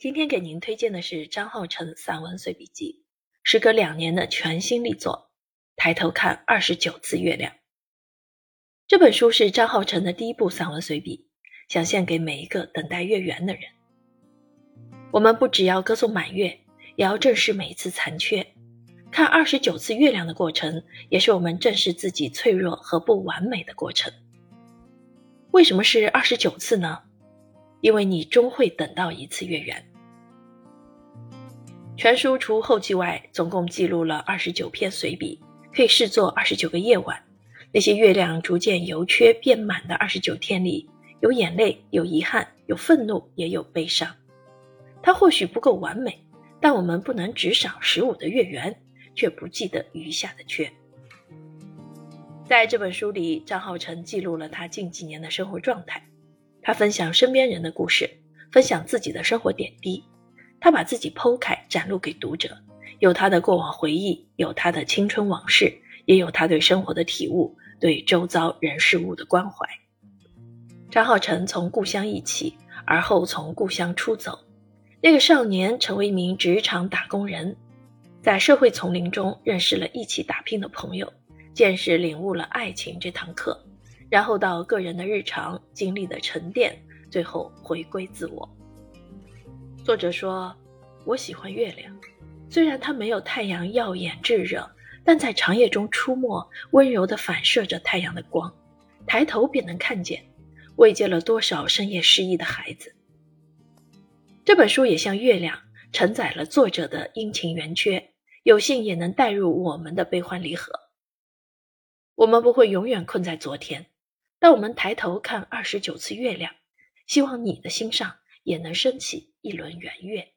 今天给您推荐的是张浩成散文随笔集，时隔两年的全新力作《抬头看二十九次月亮》。这本书是张浩成的第一部散文随笔，想献给每一个等待月圆的人。我们不只要歌颂满月，也要正视每一次残缺。看二十九次月亮的过程，也是我们正视自己脆弱和不完美的过程。为什么是二十九次呢？因为你终会等到一次月圆。全书除后记外，总共记录了二十九篇随笔，可以视作二十九个夜晚。那些月亮逐渐由缺变满的二十九天里，有眼泪，有遗憾，有愤怒，也有悲伤。它或许不够完美，但我们不能只赏十五的月圆，却不记得余下的缺。在这本书里，张浩成记录了他近几年的生活状态，他分享身边人的故事，分享自己的生活点滴。他把自己剖开，展露给读者，有他的过往回忆，有他的青春往事，也有他对生活的体悟，对周遭人事物的关怀。张浩成从故乡一起，而后从故乡出走。那个少年成为一名职场打工人，在社会丛林中认识了一起打拼的朋友，见识领悟了爱情这堂课，然后到个人的日常经历的沉淀，最后回归自我。作者说：“我喜欢月亮，虽然它没有太阳耀眼炙热，但在长夜中出没，温柔地反射着太阳的光，抬头便能看见，慰藉了多少深夜失意的孩子。”这本书也像月亮，承载了作者的阴晴圆缺，有幸也能带入我们的悲欢离合。我们不会永远困在昨天，当我们抬头看二十九次月亮，希望你的心上。也能升起一轮圆月。